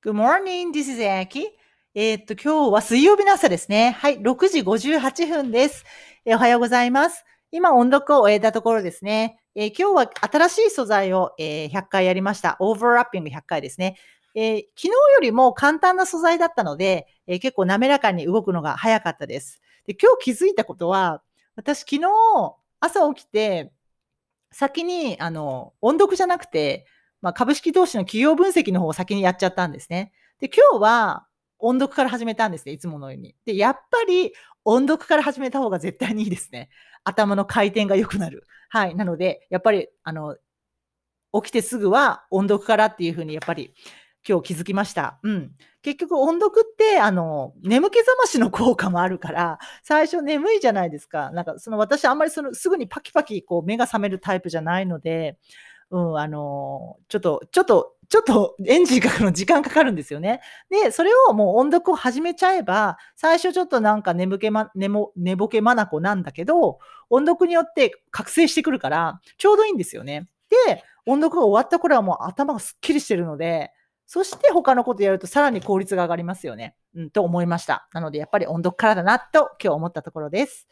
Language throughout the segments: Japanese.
Good morning, this is Aki. えっと、今日は水曜日の朝ですね。はい、6時58分です。えーおはようございます。今、音読を終えたところですね。えー今日は新しい素材を、えー100回やりました。オーバーラッピング100回ですね。え昨日よりも簡単な素材だったので、え結構滑らかに動くのが早かったです。で今日気づいたことは、私昨日朝起きて、先に、あの、音読じゃなくて、まあ、株式投資の企業分析の方を先にやっちゃったんですね。で、今日は音読から始めたんですね、いつものように。で、やっぱり音読から始めた方が絶対にいいですね。頭の回転が良くなる。はい。なので、やっぱり、あの、起きてすぐは音読からっていうふうに、やっぱり今日気づきました。うん。結局音読って、あの、眠気覚ましの効果もあるから、最初眠いじゃないですか。なんか、その私あんまりそのすぐにパキパキこう目が覚めるタイプじゃないので、うん、あの、ちょっと、ちょっと、ちょっとエンジンかかるの時間かかるんですよね。で、それをもう音読を始めちゃえば、最初ちょっとなんか眠気ま、寝も、寝ぼけまなこなんだけど、音読によって覚醒してくるから、ちょうどいいんですよね。で、音読が終わった頃はもう頭がすっきりしてるので、そして他のことやるとさらに効率が上がりますよね。うん、と思いました。なので、やっぱり音読からだなと今日思ったところです。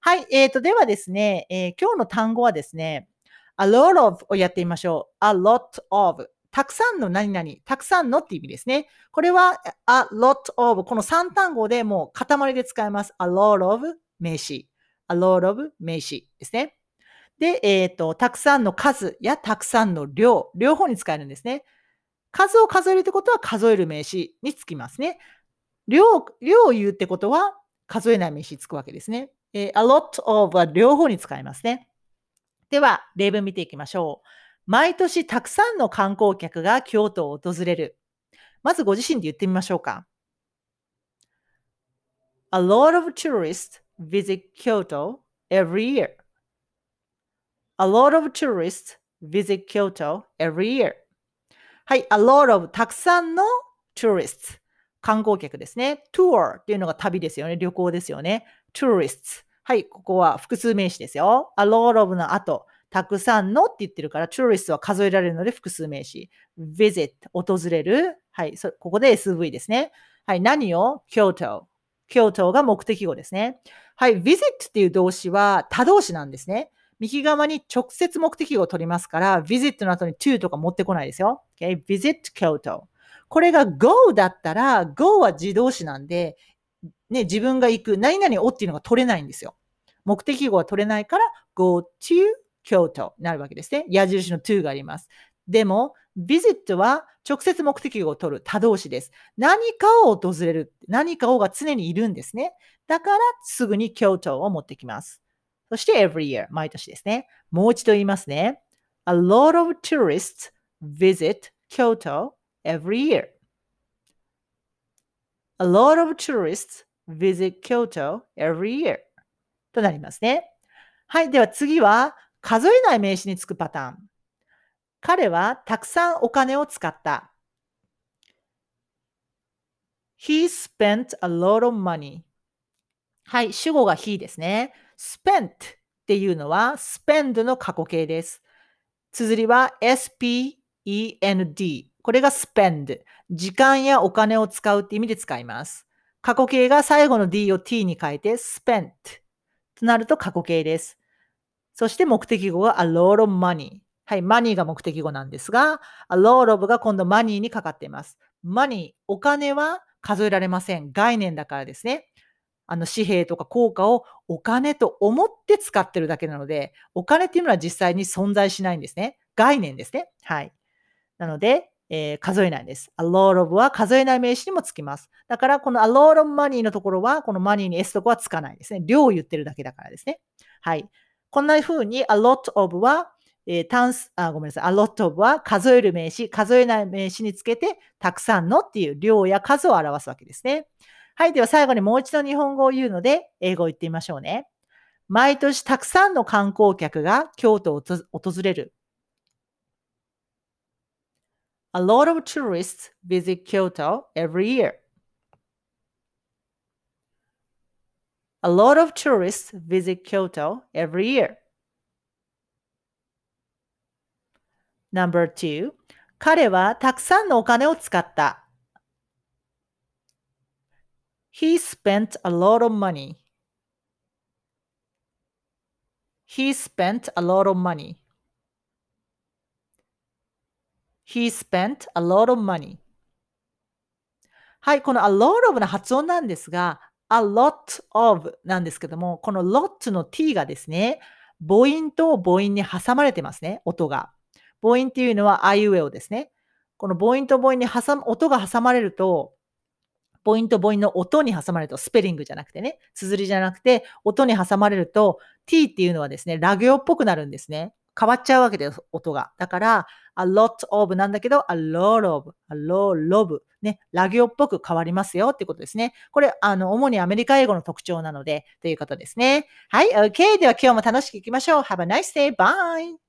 はい。えーと、ではですね、えー今日の単語はですね、a lot of をやってみましょう。a lot of。たくさんの何々、たくさんのって意味ですね。これは a lot of。この3単語でもう塊で使えます。a lot of 名詞。a lot of 名詞ですね。で、えっ、と、たくさんの数やたくさんの量、両方に使えるんですね。数を数えるってことは数える名詞につきますね。量、量を言うってことは数えない名詞につくわけですね。えー a lot of は両方に使えますね。では、例文見ていきましょう。毎年たくさんの観光客が京都を訪れる。まずご自身で言ってみましょうか。A lot of tourists visit Kyoto every year. A lot of tourists visit Kyoto every year. はい、a lot of たくさんの tourists 観光客ですね。tour っていうのが旅ですよね。旅行ですよね。tourists はい、ここは複数名詞ですよ。a lot of の後、たくさんのって言ってるから、tourist は数えられるので複数名詞。visit 訪れる。はい、そここで SV ですね。はい、何を？京都。京都が目的語ですね。はい、visit っていう動詞は他動詞なんですね。右側に直接目的語を取りますから、visit の後に to とか持ってこないですよ。Okay? visit Kyoto。これが go だったら、go は自動詞なんで、ね、自分が行く、何々をっていうのが取れないんですよ。目的語は取れないから、go to Kyoto になるわけですね。矢印の to があります。でも、visit は直接目的語を取る他動詞です。何かを訪れる。何かをが常にいるんですね。だから、すぐに Kyoto を持ってきます。そして every year、毎年ですね。もう一度言いますね。A lot of tourists visit Kyoto every year. A lot of tourists visit Kyoto every year. となりますね。はい。では次は、数えない名詞につくパターン。彼はたくさんお金を使った。He spent a lot of money. はい。主語が he ですね。spent っていうのは spend の過去形です。綴りは spend。これが spend。時間やお金を使うって意味で使います。過去形が最後の d を t に変えて spent となると過去形です。そして目的語が a lot of money。はい、money が目的語なんですが、a lot of が今度 money にかかっています。money、お金は数えられません。概念だからですね。あの紙幣とか硬貨をお金と思って使ってるだけなので、お金っていうのは実際に存在しないんですね。概念ですね。はい。なので、えー数えないです。a lot of は数えない名詞にもつきます。だから、この a lot of money のところは、この money に s とこはつかないですね。量を言ってるだけだからですね。はい。こんな風に a lot of は、えー単数、あ、ごめんなさい。a lot of は数える名詞、数えない名詞につけて、たくさんのっていう量や数を表すわけですね。はい。では最後にもう一度日本語を言うので、英語を言ってみましょうね。毎年たくさんの観光客が京都を訪れる。A lot of tourists visit Kyoto every year. A lot of tourists visit Kyoto every year. Number two, 彼はたくさんのお金を使った。 He spent a lot of money. He spent a lot of money. He spent a lot of money. はい、この a lot of の発音なんですが、a lot of なんですけども、この lot の t がですね、母音と母音に挟まれてますね、音が。母音っていうのは I 上をですね。この母音と母音に挟む、音が挟まれると、母音と母音の音に挟まれると、スペリングじゃなくてね、綴りじゃなくて、音に挟まれると、t っていうのはですね、ラ行っぽくなるんですね。変わっちゃうわけです、音が。だから、a lot of なんだけど、a lot of, a lot of ね、ラ行っぽく変わりますよってことですね。これ、あの、主にアメリカ英語の特徴なので、ということですね。はい、OK。では今日も楽しくいきましょう。Have a nice day. Bye!